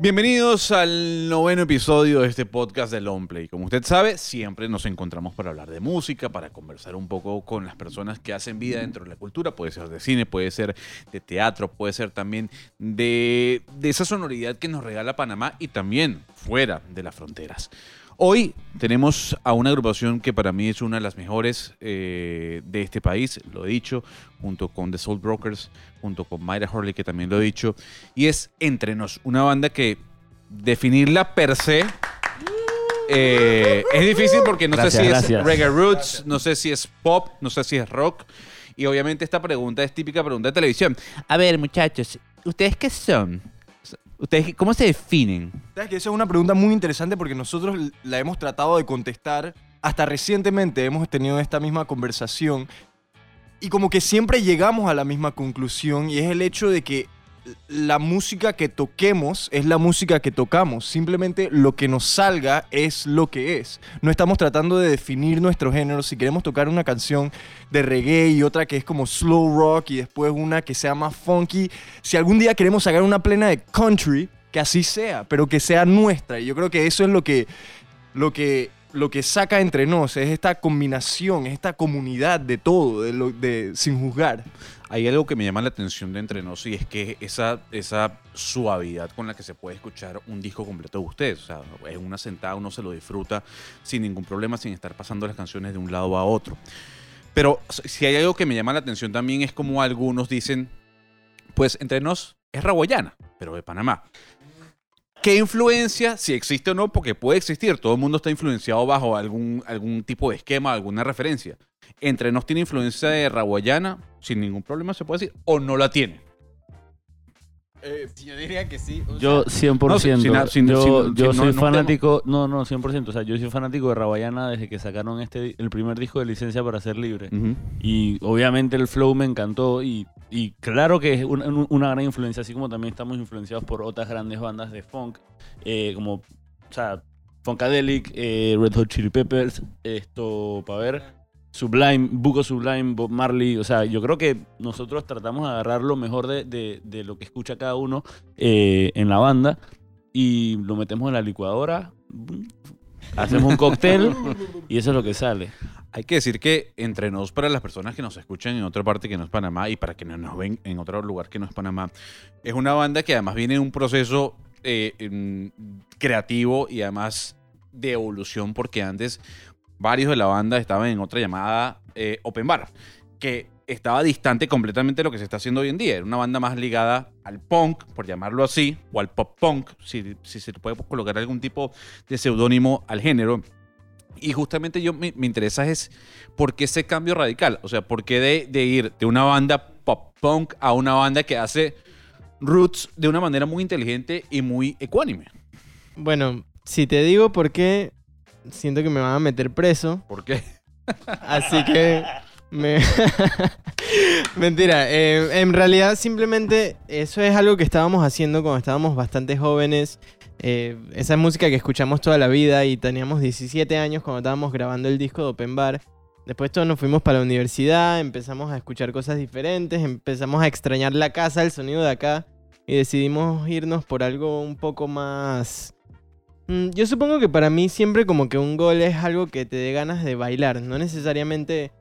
Bienvenidos al noveno episodio de este podcast de Longplay. Como usted sabe, siempre nos encontramos para hablar de música, para conversar un poco con las personas que hacen vida dentro de la cultura. Puede ser de cine, puede ser de teatro, puede ser también de, de esa sonoridad que nos regala Panamá y también fuera de las fronteras. Hoy tenemos a una agrupación que para mí es una de las mejores eh, de este país, lo he dicho, junto con The Soul Brokers, junto con Mayra Hurley, que también lo he dicho, y es Entre Nos, una banda que definirla per se eh, es difícil porque no Gracias, sé si es reggae roots, no sé si es pop, no sé si es rock, y obviamente esta pregunta es típica pregunta de televisión. A ver, muchachos, ¿ustedes qué son? ¿Ustedes cómo se definen? ¿Sabes que esa es una pregunta muy interesante porque nosotros la hemos tratado de contestar. Hasta recientemente hemos tenido esta misma conversación y como que siempre llegamos a la misma conclusión y es el hecho de que la música que toquemos es la música que tocamos. Simplemente lo que nos salga es lo que es. No estamos tratando de definir nuestro género. Si queremos tocar una canción de reggae y otra que es como slow rock y después una que sea más funky, si algún día queremos sacar una plena de country, que así sea, pero que sea nuestra. Y yo creo que eso es lo que, lo que, lo que saca entre nos, es esta combinación, es esta comunidad de todo, de lo, de, sin juzgar. Hay algo que me llama la atención de Entre Nos y es que esa, esa suavidad con la que se puede escuchar un disco completo de ustedes. O sea, en una sentada uno se lo disfruta sin ningún problema, sin estar pasando las canciones de un lado a otro. Pero si hay algo que me llama la atención también es como algunos dicen, pues Entre Nos es raguayana, pero de Panamá. ¿Qué influencia, si existe o no? Porque puede existir, todo el mundo está influenciado bajo algún, algún tipo de esquema, alguna referencia. Entre nos tiene influencia de raguayana, sin ningún problema se puede decir, o no la tiene. Yo diría que sí. o Yo sea, 100%. No, sin- sin- yo sin- yo soy no fanático. No, no, 100%. O sea, yo soy fanático de Rabayana desde que sacaron este el primer disco de licencia para ser libre. Y obviamente el flow me encantó. Y, y claro que es una, una gran influencia, así como también estamos influenciados por otras grandes bandas de funk, eh, como, o sea, Funkadelic, eh, Red Hot Chili Peppers, esto, para ver, Sublime, Buco Sublime, Bob Marley. O sea, yo creo que nosotros tratamos de agarrar lo mejor de, de- lo que escucha cada uno eh, en la banda y lo metemos en la licuadora. Hacemos un cóctel y eso es lo que sale. Hay que decir que entre nos, para las personas que nos escuchan en otra parte que no es Panamá y para quienes nos ven en otro lugar que no es Panamá, es una banda que además viene de un proceso eh, creativo y además de evolución, porque antes varios de la banda estaban en otra llamada eh, Open Bar, que estaba distante completamente de lo que se está haciendo hoy en día. Era una banda más ligada al punk, por llamarlo así, o al pop punk, si, se puede colocar algún tipo de seudónimo al género. Y justamente yo me, me interesa es por qué ese cambio radical. O sea, por qué de, de ir de una banda pop punk a una banda que hace roots de una manera muy inteligente y muy ecuánime. Bueno, si te digo por qué, siento que me van a meter preso. ¿Por qué? Así que. Me... Mentira. eh, en realidad, simplemente eso es algo que estábamos haciendo cuando estábamos bastante jóvenes. Eh, esa es música que escuchamos toda la vida y teníamos 17 años cuando estábamos grabando el disco de Open Bar. Después todos nos fuimos para la universidad, empezamos a escuchar cosas diferentes, empezamos a extrañar la casa, el sonido de acá y decidimos irnos por algo un poco más... Mm, Yo supongo que para mí siempre como que un gol es algo que te dé ganas de bailar, no necesariamente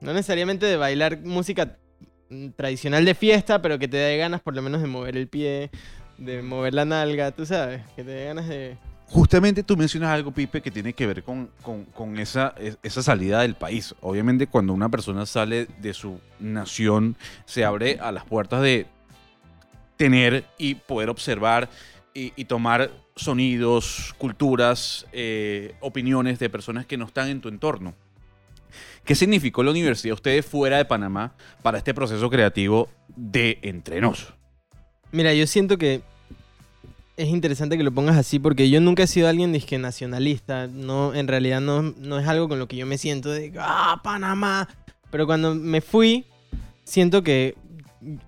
no necesariamente de bailar música mm, tradicional de fiesta, pero que te dé ganas por lo menos de mover el pie, de mover la nalga, tú sabes, que te dé ganas de Justamente tú mencionas algo, Pipe, que tiene que ver con, con- esa, es- esa salida del país. Obviamente cuando una persona sale de su nación, se abre a las puertas de tener y poder observar y tomar sonidos, culturas, eh, opiniones de personas que no están en tu entorno. ¿Qué significó la universidad ustedes fuera de Panamá para este proceso creativo de entrenos? Mira, yo siento que es interesante que lo pongas así porque yo nunca he sido alguien disque nacionalista. No, en realidad no, no es algo con lo que yo me siento de ah, Panamá. Pero cuando me fui, siento que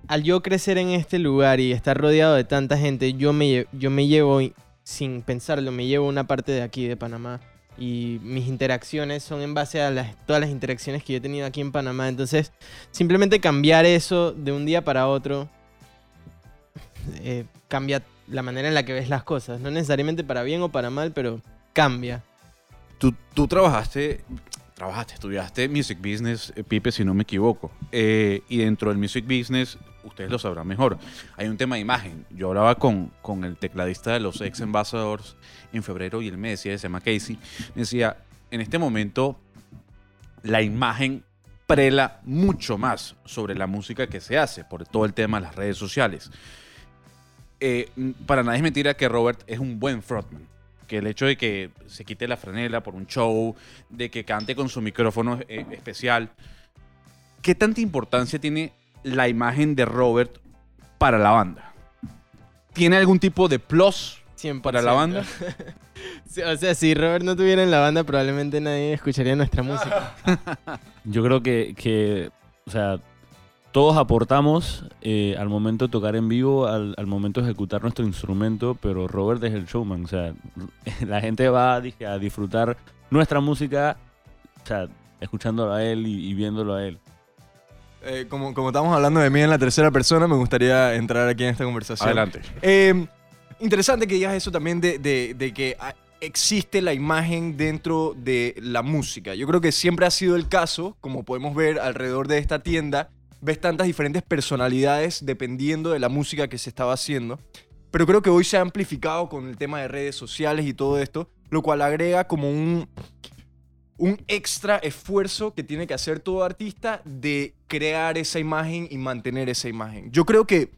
al yo crecer en este lugar y estar rodeado de tanta gente, yo me, yo me llevo, sin pensarlo, me llevo una parte de aquí de Panamá. Y mis interacciones son en base a las, todas las interacciones que yo he tenido aquí en Panamá. Entonces, simplemente cambiar eso de un día para otro eh, cambia la manera en la que ves las cosas. No necesariamente para bien o para mal, pero cambia. Tú, tú trabajaste, trabajaste, estudiaste Music Business, eh, Pipe, si no me equivoco. Eh, y dentro del Music Business, ustedes lo sabrán mejor, hay un tema de imagen. Yo hablaba con, con el tecladista de los ex Ambassadors en febrero y él me decía, se llama Casey, me decía, en este momento la imagen prela mucho más sobre la música que se hace por todo el tema de las redes sociales. Eh, para nadie es mentira que Robert es un buen frontman. Que el hecho de que se quite la franela por un show, de que cante con su micrófono eh, especial. ¿Qué tanta importancia tiene la imagen de Robert para la banda? ¿Tiene algún tipo de plus 100%. para la banda? Sí, o sea, si Robert no tuviera en la banda, probablemente nadie escucharía nuestra música. Yo creo que, que, o sea, todos aportamos eh, al momento de tocar en vivo, al, al momento de ejecutar nuestro instrumento, pero Robert es el showman. O sea, la gente va dije, a disfrutar nuestra música, o sea, escuchándolo a él y, y viéndolo a él. Eh, como, como estamos hablando de mí en la tercera persona, me gustaría entrar aquí en esta conversación. Adelante. Eh, interesante que digas eso también de, de- de que ah, existe la imagen dentro de la música. Yo creo que siempre ha sido el caso, como podemos ver alrededor de esta tienda, ves tantas diferentes personalidades dependiendo de la música que se estaba haciendo. Pero creo que hoy se ha amplificado con el tema de redes sociales y todo esto, lo cual agrega como un, un extra esfuerzo que tiene que hacer todo artista de crear esa imagen y mantener esa imagen. Yo creo que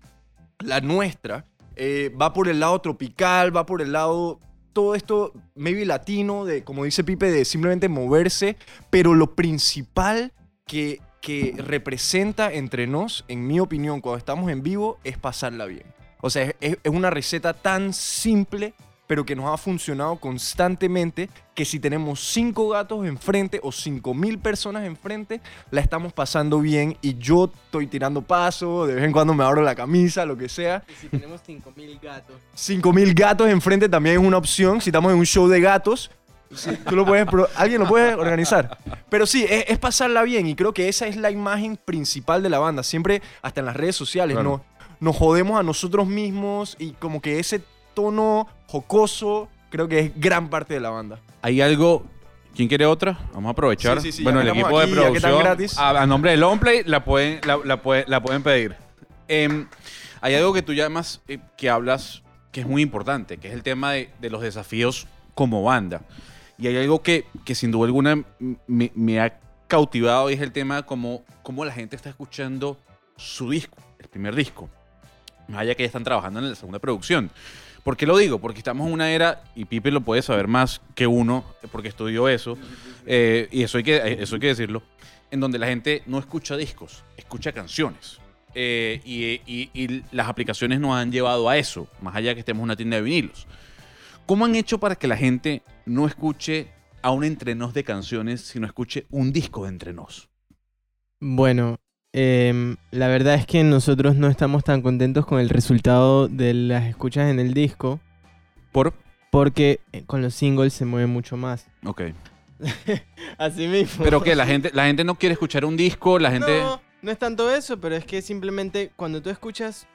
la nuestra eh, va por el lado tropical, va por el lado todo esto maybe latino de como dice Pipe de simplemente moverse, pero lo principal que que representa entre nos, en mi opinión, cuando estamos en vivo, es pasarla bien. O sea, es, es- una receta tan simple, pero que nos ha funcionado constantemente, que si tenemos cinco gatos enfrente o cinco mil personas enfrente, la estamos pasando bien y yo estoy tirando paso, de vez en cuando me abro la camisa, lo que sea. Y si tenemos 5000 gatos. 5000 gatos enfrente también es una opción. Si estamos en un show de gatos, sí, tú lo puedes, alguien lo puede organizar. Pero sí, es, es pasarla bien y creo que esa es la imagen principal de la banda. Siempre, hasta en las redes sociales, Claro. nos, nos jodemos a nosotros mismos y como que ese tono jocoso creo que es gran parte de la banda. ¿Hay algo? ¿Quién quiere otra? Vamos a aprovechar. Sí, sí, sí, bueno, el equipo de aquí, están producción. A, a nombre de Longplay, la pueden, la, la puede- la pueden pedir. Em, hay algo que tú llamas, eh, que hablas, que es muy importante, que es el tema de, de los desafíos como banda. Y hay algo que, que sin duda alguna me, ha cautivado y es el tema de cómo, la gente está escuchando su disco, el primer disco. Más allá que ya están trabajando en la segunda producción. ¿Por qué lo digo? Porque estamos en una era, y Pipe lo puede saber más que uno, porque estudió eso, eh, y eso hay, que, eso hay que decirlo, en donde la gente no escucha discos, escucha canciones. Eh, y, y- y las aplicaciones nos han llevado a eso, más allá que estemos en una tienda de vinilos. ¿Cómo han hecho para que la gente no escuche a un entrenos de canciones, sino escuche un disco de entrenos? Bueno, em, la verdad es que nosotros no estamos tan contentos con el resultado de las escuchas en el disco, Por... porque eh, con los singles se mueve mucho más. Ok. Así mismo. Pero que la gente, la gente no quiere escuchar un disco, la gente... No, no es tanto eso, pero es que simplemente cuando tú escuchas...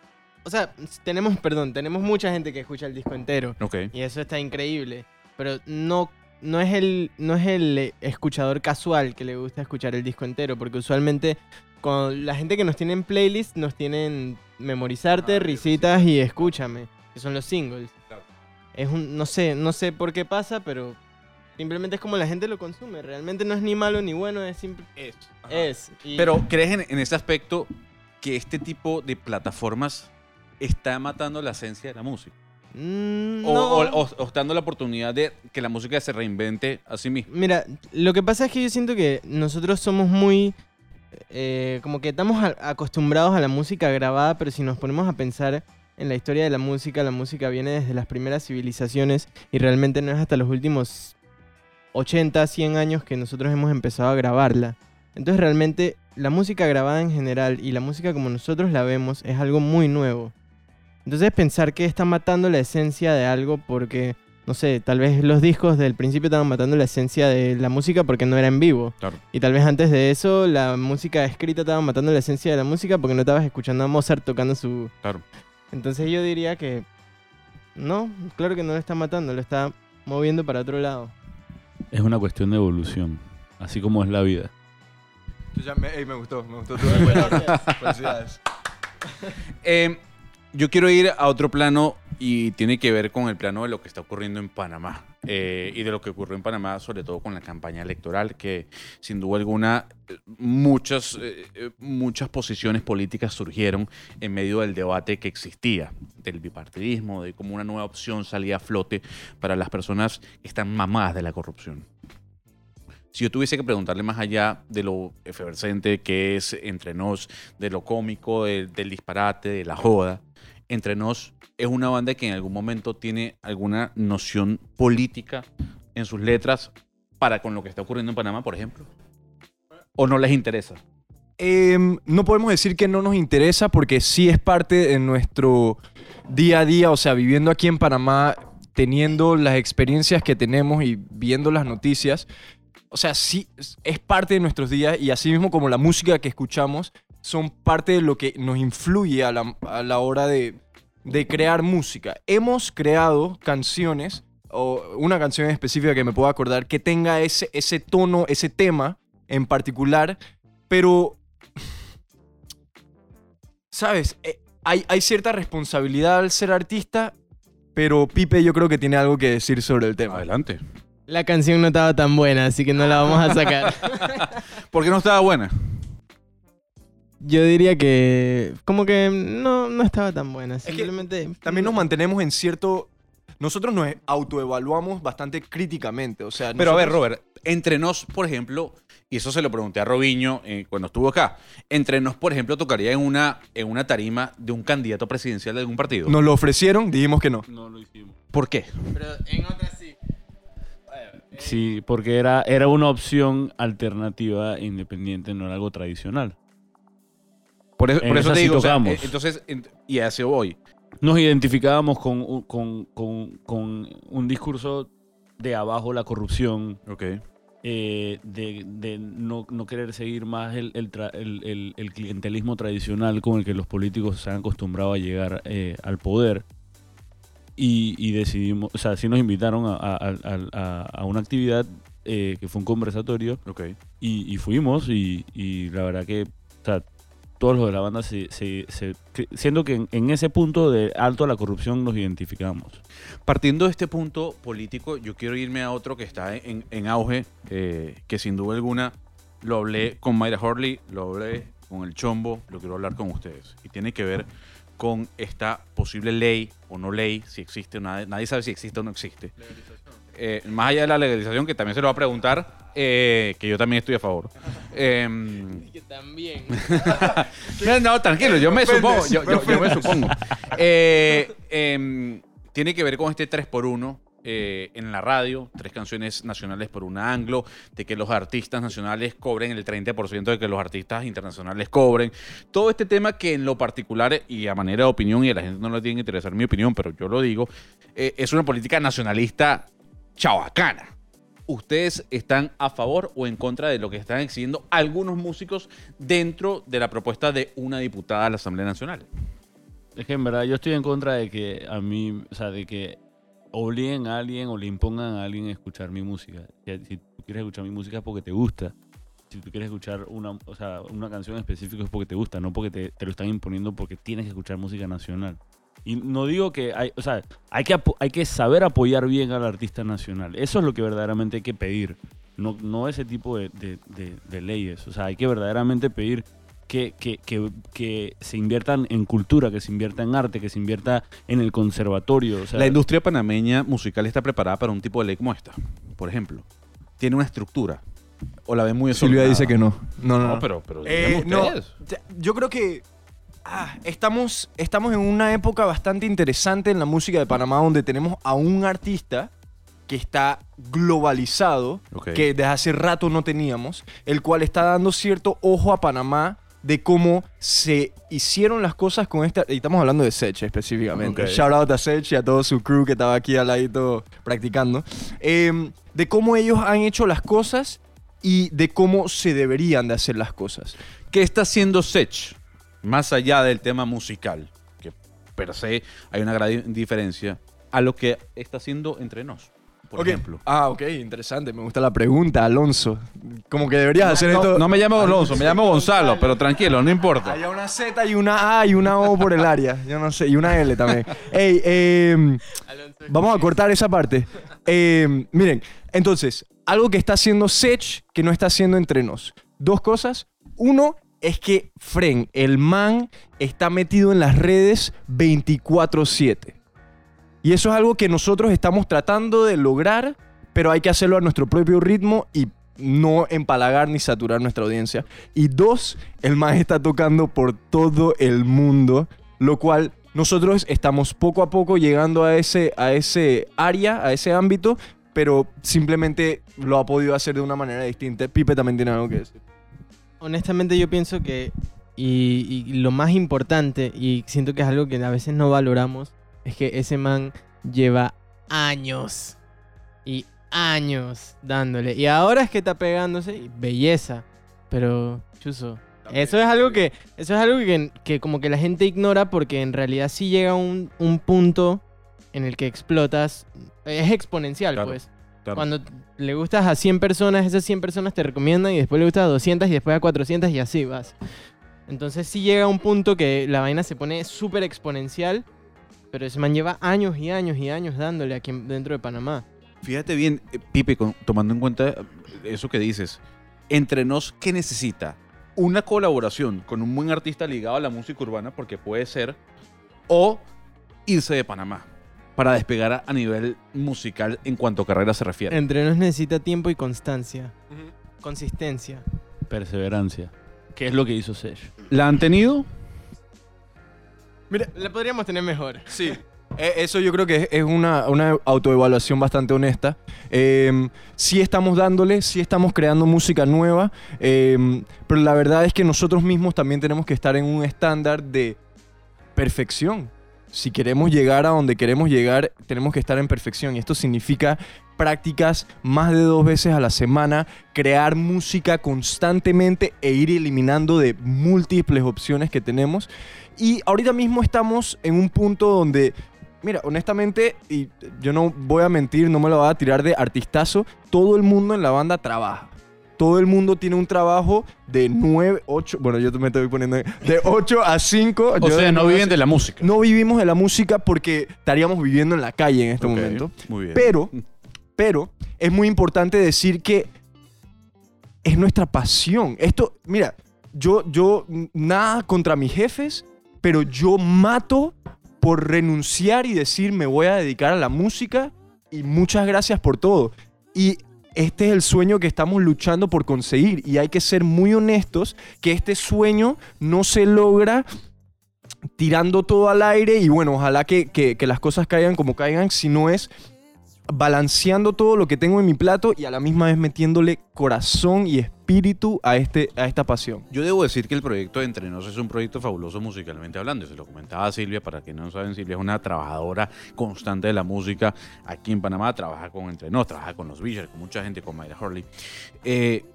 O sea, tenemos, perdón, tenemos mucha gente que escucha el disco entero. Ok. Y eso está increíble. Pero no, no, es el, no es el escuchador casual que le gusta escuchar el disco entero. Porque usualmente con la gente que nos tiene en playlist nos tienen memorizarte, Ah, risitas y escúchame. Que son los singles. Es un, no sé, no sé por qué pasa, pero simplemente es como la gente lo consume. Realmente no es ni malo ni bueno, es simple. Es. Es. y- Pero ¿crees en, en ese aspecto que este tipo de plataformas está matando la esencia de la música? Mm, O, no. o- o- o está dando la oportunidad de que la música se reinvente a sí misma. Mira, lo que pasa es que yo siento que nosotros somos muy... eh, como que estamos a- acostumbrados a la música grabada, pero si nos ponemos a pensar en la historia de la música, la música viene desde las primeras civilizaciones y realmente no es hasta los últimos 80, 100 años que nosotros hemos empezado a grabarla. Entonces realmente la música grabada en general y la música como nosotros la vemos es algo muy nuevo. Entonces pensar que está matando la esencia de algo porque no sé, tal vez los discos del principio estaban matando la esencia de la música porque no era en vivo. Claro. Y tal vez antes de eso la música escrita estaba matando la esencia de la música porque no estabas escuchando a Mozart tocando su... Claro. Entonces yo diría que No, claro que no lo está matando, lo está moviendo para otro lado. Es una cuestión de evolución, así como es la vida. Ya me, ey, me gustó, me gustó tu. Felicidades. Eh, yo quiero ir a otro plano y tiene que ver con el plano de lo que está ocurriendo en Panamá eh, y de lo que ocurrió en Panamá, sobre todo con la campaña electoral, que sin duda alguna muchas, eh, eh, muchas posiciones políticas surgieron en medio del debate que existía, del bipartidismo, de cómo una nueva opción salía a flote para las personas que están mamadas de la corrupción. Si yo tuviese que preguntarle más allá de lo efervescente que es entre nos, de lo cómico, de- del disparate, de la joda, entre nos es una banda que en algún momento tiene alguna noción política en sus letras para con lo que está ocurriendo en Panamá, por ejemplo. ¿O no les interesa? Em, no podemos decir que no nos interesa porque sí es parte de nuestro día a día, o sea, viviendo aquí en Panamá, teniendo las experiencias que tenemos y viendo las noticias, o sea, sí es- parte de nuestros días y así mismo como la música que escuchamos son parte de lo que nos influye a la, a la hora de, de crear música. Hemos creado canciones o una canción específica que me puedo acordar que tenga ese, ese tono, ese tema en particular, pero ¿sabes? Eh, hay, hay cierta responsabilidad al ser artista, pero Pipe yo creo que tiene algo que decir sobre el tema. Adelante. La canción no estaba tan buena, así que no la vamos a sacar. ¿Por qué no estaba buena? Yo diría que como que no, no estaba tan buena. que Simplemente También nos mantenemos en cierto... Nosotros nos autoevaluamos bastante críticamente, o sea... Pero a ver, Robert, entre nos, por ejemplo, y eso se lo pregunté a Robiño eh, cuando estuvo acá, entre nos, por ejemplo, tocaría en una, en una tarima de un candidato presidencial de algún partido. Nos lo ofrecieron, dijimos que no. No lo hicimos. ¿Por qué? Pero en otras sí. Sí, porque era, era una opción alternativa independiente, no era algo tradicional. Por eso, por te digo, o sea, eh, entonces, en- y a ese voy. Nos identificábamos con, un- con, con- con un discurso de abajo la corrupción, Ok. eh, de, de no, no querer seguir más el, el tra- el clientelismo tradicional con el que los políticos se han acostumbrado a llegar eh, al poder. Y, y decidimos, o sea, sí nos invitaron a, a- a- a- una actividad eh, que fue un conversatorio Ok. y, y fuimos y, y la verdad que, o sea, todos los de la banda, se, se- se- siendo que en, en ese punto de alto a la corrupción nos identificamos. Partiendo de este punto político, yo quiero irme a otro que está en, en auge, eh, que sin duda alguna lo hablé con Mayra Horley, lo hablé con el Chombo, lo quiero hablar con ustedes. Y tiene que ver con esta posible ley o no ley, si existe o nadie, nadie sabe si existe o no existe. Eh, más allá de la legalización, que también se lo va a preguntar, eh, que yo también estoy a favor. Em, Que también. no, no, tranquilo, yo me, supongo. Yo, yo- yo me supongo. Eh, em, tiene que ver con este 3x1 eh, en la radio, tres canciones nacionales por una anglo, de que los artistas nacionales cobren el 30% de que los artistas internacionales cobren. Todo este tema que en lo particular, y a manera de opinión, y a la gente no le tiene que interesar mi opinión, pero yo lo digo, eh, es una política nacionalista chabacana. ¿Ustedes están a favor o en contra de lo que están exigiendo algunos músicos dentro de la propuesta de una diputada a la Asamblea Nacional? Es que en verdad yo estoy en contra de que a mí, o sea, de que obliguen a alguien o le impongan a alguien a escuchar mi música. Si, tú quieres escuchar mi música es porque te gusta. Si tú quieres escuchar una, o sea, una canción específica es porque te gusta, no porque te, lo están imponiendo porque tienes que escuchar música nacional. Y no digo que hay, o sea, hay que, hay que saber apoyar bien al artista nacional. Eso es lo que verdaderamente hay que pedir. No, no ese tipo de, de- de- de leyes. O sea, hay que verdaderamente pedir que, que, que, que se inviertan en cultura, que se invierta en arte, que se invierta en el conservatorio. O sea, La industria panameña musical está preparada para un tipo de ley como esta, por ejemplo. Tiene una estructura. O la ven muy Silvia dice que no. No, no, No, no. pero, pero Eh, no, yo creo que ah, estamos, estamos en una época bastante interesante en la música de Panamá donde tenemos a un artista que está globalizado, que desde hace rato no teníamos, el cual está dando cierto ojo a Panamá de cómo se hicieron las cosas con esta... Y estamos hablando de Sech específicamente. Shout out a Sech y a todo su crew que estaba aquí al ladito practicando. Em, de cómo ellos han hecho las cosas y de cómo se deberían de hacer las cosas. ¿Qué está haciendo Sech? Más allá del tema musical, que per se hay una gran diferencia. a lo que está haciendo entre nos, por ejemplo. Ah, ok, interesante. Me gusta la pregunta, Alonso. Como que deberías hacer No, esto. no me llamo Alonso, me llamo Gonzalo, pero tranquilo, no importa. Hay una Z y una A y una O por el área. Yo no sé. Y una L también. Ey, eh, vamos a cortar esa parte. Eh, miren, entonces, algo que está haciendo Sech que no está haciendo entre nos. Dos cosas. Uno es que Fren, el man, está metido en las redes 24-7. Y eso es algo que nosotros estamos tratando de lograr, pero hay que hacerlo a nuestro propio ritmo y no empalagar ni saturar nuestra audiencia. Y dos, el man está tocando por todo el mundo, lo cual nosotros estamos poco a poco llegando a ese, a ese área, a ese ámbito, pero simplemente lo ha podido hacer de una manera distinta. Pipe también tiene algo que decir. Honestamente yo pienso que, y, y lo más importante, y siento que es algo que a veces no valoramos, es que ese man lleva años y años dándole. Y ahora es que está pegándose, y belleza. Pero, chuzo. Eso es algo que, eso es algo que, que como que la gente ignora porque en realidad sí llega un, un punto en el que explotas. Es exponencial, Claro, pues. Claro. Cuando le gustas a 100 personas, esas 100 personas te recomiendan y después le gustas a 200 y después a 400 y así vas. Entonces sí llega un punto que la vaina se pone súper exponencial, pero ese man lleva años y años y años dándole aquí en- dentro de Panamá. Fíjate bien, eh, Pipe, con- tomando en cuenta eh, eso que dices, entre nos, ¿qué necesita? Una colaboración con un buen artista ligado a la música urbana, porque puede ser, o irse de Panamá para despegar a, a nivel musical en cuanto a carrera se refiere. Entre nos necesita tiempo y constancia. Consistencia. Perseverancia. ¿Qué es lo que hizo Sesh? ¿La han tenido? Mira, La podríamos tener mejor. Sí. Eh, Eso yo creo que es- es una, una autoevaluación bastante honesta. Eh, sí estamos dándole, sí estamos creando música nueva, eh, pero la verdad es que nosotros mismos también tenemos que estar en un estándar de perfección. Si queremos llegar a donde queremos llegar, tenemos que estar en perfección. Y esto significa prácticas más de dos veces a la semana, crear música constantemente e ir eliminando de múltiples opciones que tenemos. Y ahorita mismo estamos en un punto donde, mira, honestamente, y yo no voy a mentir, no me lo voy a tirar de artistazo, todo el mundo en la banda trabaja. Todo el mundo tiene un trabajo de 9, 8, bueno, yo me estoy poniendo de 8 a 5. O sea, no viven de la música. No vivimos de la música porque estaríamos viviendo en la calle en este momento. Muy bien. Pero, pero, es muy importante decir que es nuestra pasión. Esto, mira, yo, yo, nada contra mis jefes, pero yo mato por renunciar y decir me voy a dedicar a la música y muchas gracias por todo. Y este es el sueño que estamos luchando por conseguir y hay que ser muy honestos que este sueño no se logra tirando todo al aire y bueno, ojalá que, que- que las cosas caigan como caigan, si no es balanceando todo lo que tengo en mi plato y a la misma vez metiéndole corazón y espíritu a, este, a esta pasión. Yo debo decir que el proyecto de Entre Nos es un proyecto fabuloso musicalmente hablando. Se lo comentaba a Silvia, para quienes no saben, Silvia es una trabajadora constante de la música aquí en Panamá. Trabaja con Entre Nos, trabaja con los Villers, con mucha gente, con Mayra Hurley. Eh,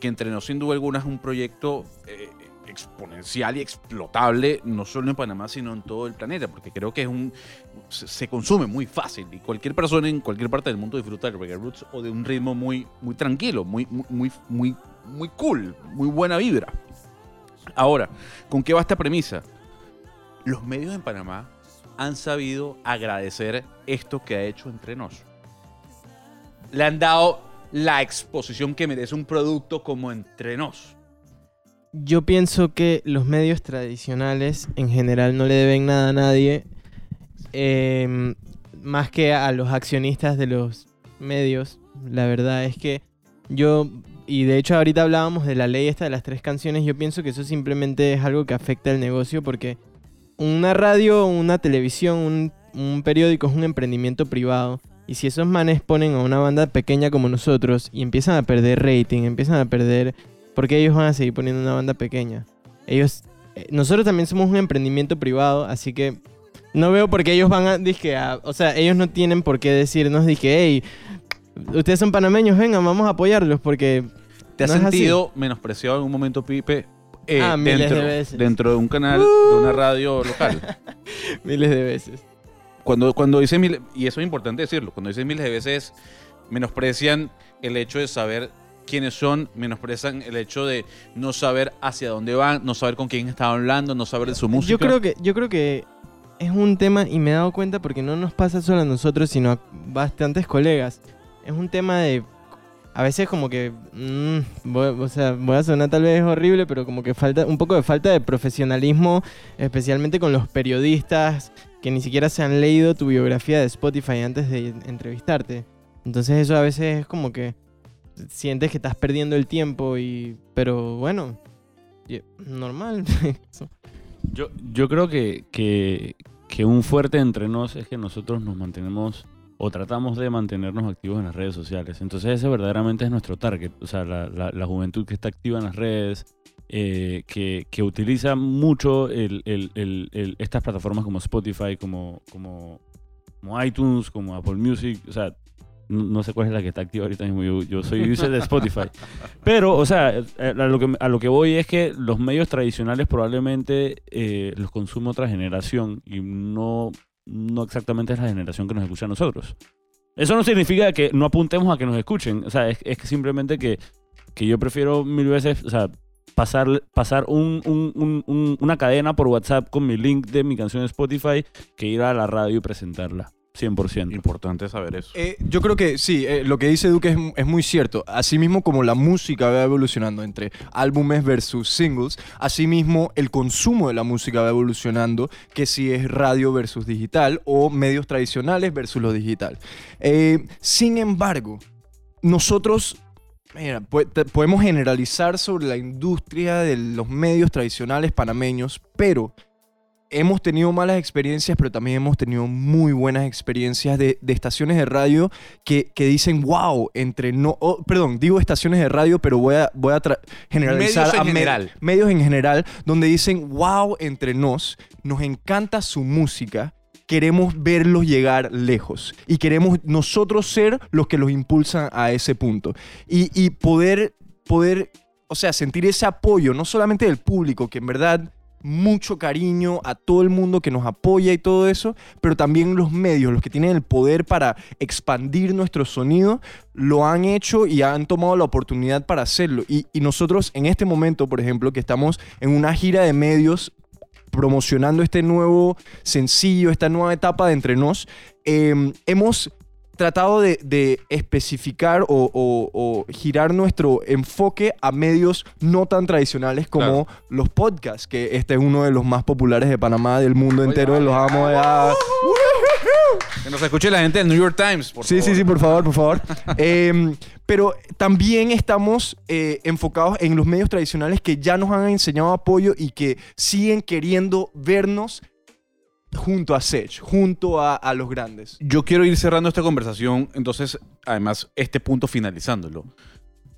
que Entre Nos, sin duda alguna, es un proyecto eh, exponencial y explotable, no solo en Panamá, sino en todo el planeta, porque creo que es un se, consume muy fácil y cualquier persona en cualquier parte del mundo disfruta del reggae roots o de un ritmo muy, muy tranquilo, muy, muy, muy, muy, muy cool, muy buena vibra. Ahora, ¿con qué va esta premisa? Los medios en Panamá han sabido agradecer esto que ha hecho entre nos. Le han dado la exposición que merece un producto como entre nos. Yo pienso que los medios tradicionales en general no le deben nada a nadie, em, más que a los accionistas de los medios. La verdad es que yo, y de hecho ahorita hablábamos de la ley esta de las tres canciones, yo pienso que eso simplemente es algo que afecta al negocio porque una radio, una televisión, un, un periódico es un emprendimiento privado. Y si esos manes ponen a una banda pequeña como nosotros y empiezan a perder rating, empiezan a perder ¿Por qué ellos van a seguir poniendo una banda pequeña? Ellos, eh, nosotros también somos un emprendimiento privado, así que no veo por qué ellos van a, dizque, a- o sea, ellos no tienen por qué decirnos, dije, hey, ustedes son panameños, vengan, vamos a apoyarlos, porque ¿Te has No sentido menospreciado en un momento, Pipe? eh, Ah, miles dentro, de veces. dentro de un canal, de una radio local. miles de veces. cuando, cuando dicen mil, y eso es importante decirlo, cuando dicen miles de veces, menosprecian el hecho de saber quiénes son, menosprecian el hecho de no saber hacia dónde van, no saber con quién están hablando, no saber de su música. Yo creo que, yo creo que es un tema, y me he dado cuenta porque no nos pasa solo a nosotros, sino a bastantes colegas. Es un tema de. A veces como que. mm, voy, o sea, voy a sonar tal vez horrible, pero como que falta. Un poco de falta de profesionalismo, especialmente con los periodistas que ni siquiera se han leído tu biografía de Spotify antes de entrevistarte. Entonces eso a veces es como que sientes que estás perdiendo el tiempo y. Pero bueno. Normal. Yo, yo creo que, que, que un fuerte entre nos es que nosotros nos mantenemos o tratamos de mantenernos activos en las redes sociales. Entonces ese verdaderamente es nuestro target. O sea, la, la- juventud que está activa en las redes, eh, que, que utiliza mucho el- el- el- estas plataformas como Spotify, como, como, como iTunes, como Apple Music. O sea, no, sé cuál es la que está activa ahorita mismo. Yo, soy user de Spotify. Pero, o sea, eh, a lo que, a lo que voy es que los medios tradicionales probablemente eh, los consume otra generación y no, no exactamente es la generación que nos escucha a nosotros. Eso no significa que no apuntemos a que nos escuchen. O sea, es, es simplemente que, que yo prefiero mil veces, o sea, pasar, pasar un- una cadena por WhatsApp con mi link de mi canción de Spotify que ir a la radio y presentarla. 100%. Importante saber eso. Eh, yo creo que sí, eh, lo que dice Duque es, es muy cierto. Asimismo como la música va evolucionando entre álbumes versus singles, asimismo el consumo de la música va evolucionando, que si es radio versus digital o medios tradicionales versus lo digital. Eh, sin embargo, nosotros mira, pu- te- podemos generalizar sobre la industria de los medios tradicionales panameños, pero hemos tenido malas experiencias, pero también hemos tenido muy buenas experiencias de, de estaciones de radio que, que dicen, wow, entre no, oh, perdón, digo estaciones de radio, pero voy a, voy a generalizar Medios en a general. medios en general, donde dicen, wow, entre nos, nos encanta su música. Queremos verlos llegar lejos y queremos nosotros ser los que los impulsan a ese punto y, y poder, poder, o sea, sentir ese apoyo, no solamente del público, que en verdad mucho cariño a todo el mundo que nos apoya y todo eso, pero también los medios, los que tienen el poder para expandir nuestro sonido, lo han hecho y han tomado la oportunidad para hacerlo. Y, nosotros en este momento, por ejemplo, que estamos en una gira de medios promocionando este nuevo sencillo, esta nueva etapa de Entre Nos, eh, hemos tratado de, de especificar o, o- o girar nuestro enfoque a medios no tan tradicionales como los podcasts, que este es uno de los más populares de Panamá, del mundo entero, los amo a... Que nos escuche la gente del New York Times, por Sí, favor. sí, sí, por favor, por favor. Em, pero también estamos eh, enfocados en los medios tradicionales que ya nos han enseñado apoyo y que siguen queriendo vernos junto a Sech, junto a, los grandes. Yo quiero ir cerrando esta conversación, entonces, además, este punto finalizándolo.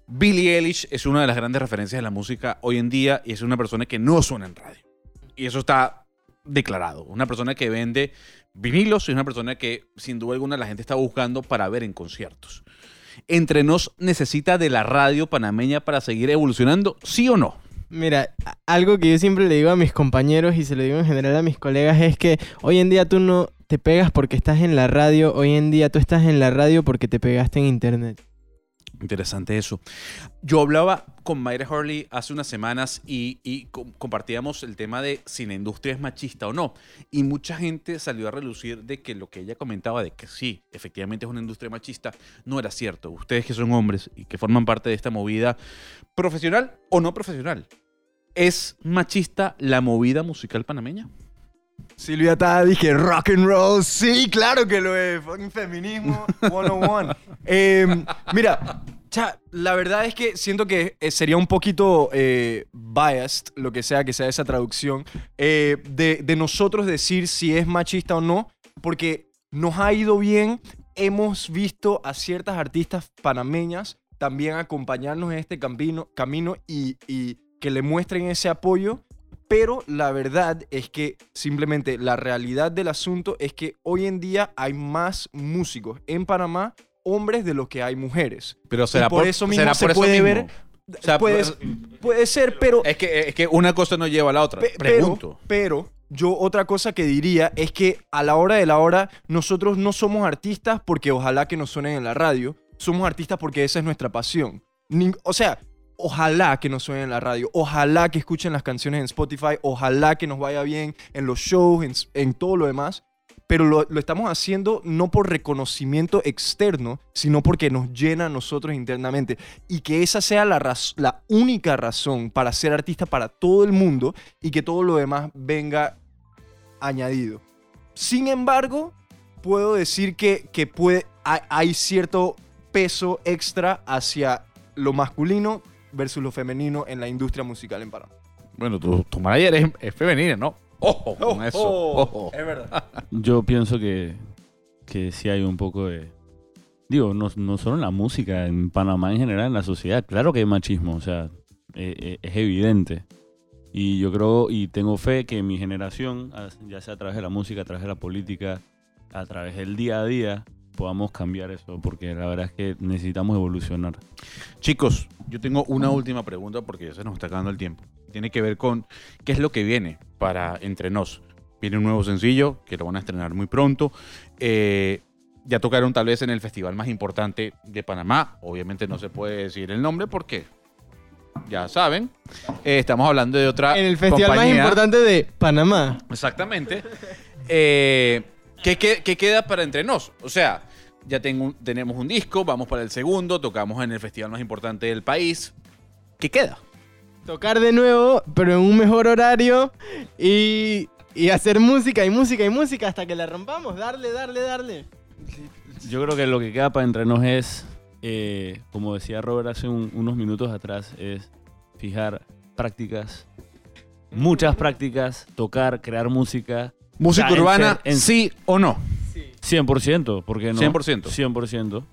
Billie Eilish es una de las grandes referencias de la música hoy en día y es una persona que no suena en radio. Y eso está declarado. Una persona que vende vinilos y una persona que, sin duda alguna, la gente está buscando para ver en conciertos. Entre nos necesita de la radio panameña para seguir evolucionando, ¿sí o no? Mira, algo que yo siempre le digo a mis compañeros y se lo digo en general a mis colegas es que hoy en día tú no te pegas porque estás en la radio, hoy en día tú estás en la radio porque te pegaste en internet. Interesante eso. Yo hablaba con Mayra Hurley hace unas semanas y, y com- compartíamos el tema de si la industria es machista o no. Y mucha gente salió a relucir de que lo que ella comentaba de que sí, efectivamente es una industria machista, no era cierto. Ustedes que son hombres y que forman parte de esta movida, profesional o no profesional, ¿es machista la movida musical panameña? Silvia está, dije, rock and roll, sí, claro que lo es, fucking feminismo 101. Em, mira, cha, la verdad es que siento que eh, sería un poquito eh, biased, lo que sea que sea esa traducción, eh, de, de nosotros decir si es machista o no, porque nos ha ido bien, hemos visto a ciertas artistas panameñas también acompañarnos en este camino, camino y, y que le muestren ese apoyo pero la verdad es que simplemente la realidad del asunto es que hoy en día hay más músicos en Panamá, hombres, de los que hay mujeres. Pero será por eso mismo será se por eso puede mismo? ver- O sea, puede, puede ser, pero, es, que, es que una cosa no lleva a la otra. pe- pero, Pregunto. pero yo otra cosa que diría es que a la hora de la hora nosotros no somos artistas porque ojalá que nos suenen en la radio, somos artistas porque esa es nuestra pasión. O sea, ojalá que nos suenen en la radio, ojalá que escuchen las canciones en Spotify, ojalá que nos vaya bien en los shows, en, en todo lo demás, pero lo, lo estamos haciendo no por reconocimiento externo, sino porque nos llena a nosotros internamente. Y que esa sea la, única razón para ser artista para todo el mundo y que todo lo demás venga añadido. Sin embargo, puedo decir que, que hay cierto peso extra hacia lo masculino versus lo femenino en la industria musical en Panamá. Bueno, tu, tu manager es, es femenina, ¿no? Ojo con eso. Ojo. Es verdad. Yo pienso que, que sí hay un poco de... Digo, no, no solo en la música, en Panamá en general, en la sociedad. Claro que hay machismo, o sea, eh, eh, es evidente. Y yo creo y tengo fe que mi generación, ya sea a través de la música, a través de la política, a través del día a día, podamos cambiar eso, porque la verdad es que necesitamos evolucionar. Chicos, yo tengo una última pregunta porque ya se nos está acabando el tiempo. Tiene que ver con qué es lo que viene para Entre Nos. Viene un nuevo sencillo que lo van a estrenar muy pronto. Eh, ya tocaron tal vez en el festival más importante de Panamá. Obviamente no se puede decir el nombre porque ya saben. Eh, estamos hablando de otra En el festival más importante de Panamá. Exactamente. Eh, ¿qué, qué, qué queda para entre nos? O sea, ya tengo tenemos un disco, vamos para el segundo, tocamos en el festival más importante del país. ¿Qué queda? Tocar de nuevo, pero en un mejor horario y, y hacer música y música y música hasta que la rompamos. Darle, darle, darle. Yo creo que lo que queda para entre nos es, eh, como decía Robert hace un- unos minutos atrás, es fijar prácticas, muchas prácticas, tocar, crear música. ¿Música en urbana, ser- en- sí o no? 100%, ¿por qué no? 100%. 100%.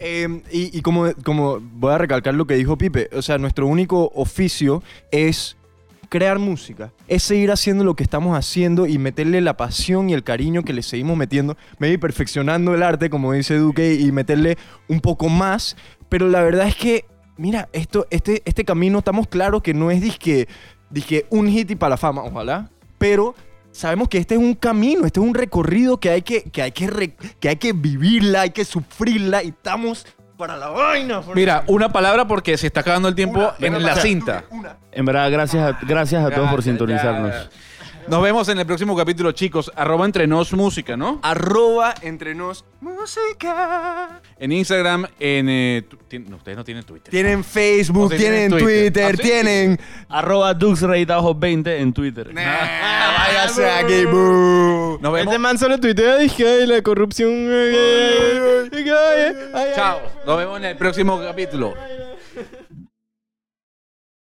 Eh, y y como, como voy a recalcar lo que dijo Pipe, o sea, nuestro único oficio es crear música, es seguir haciendo lo que estamos haciendo y meterle la pasión y el cariño que le seguimos metiendo, maybe perfeccionando el arte, como dice Duque, y meterle un poco más, pero la verdad es que, mira, esto, este, este camino estamos claros que no es disque, disque un hit y para la fama, ojalá, pero sabemos que este es un camino, este es un recorrido que hay que, que, hay que, re- que, hay que vivirla, hay que sufrirla y estamos para la vaina. Mira, una palabra porque se está acabando el tiempo Una, en la cinta. una. En verdad, gracias a, gracias a todos por sintonizarnos. ya. Nos vemos en el próximo capítulo, chicos. Arroba entre nos música, ¿no? Arroba entre nos música. En Instagram, en... eh, tu- tien- no, ustedes no tienen Twitter. Tienen Facebook, O sea, tienen tienen Twitter. Twitter, ¿Ah, sí? tienen... Arroba DuxRayTajo20 en Twitter. Nah, váyase aquí, boo. Nos vemos. Este man solo tuitea dije la corrupción. eh, eh, eh, eh, eh, eh, Chao. Nos vemos en el próximo capítulo.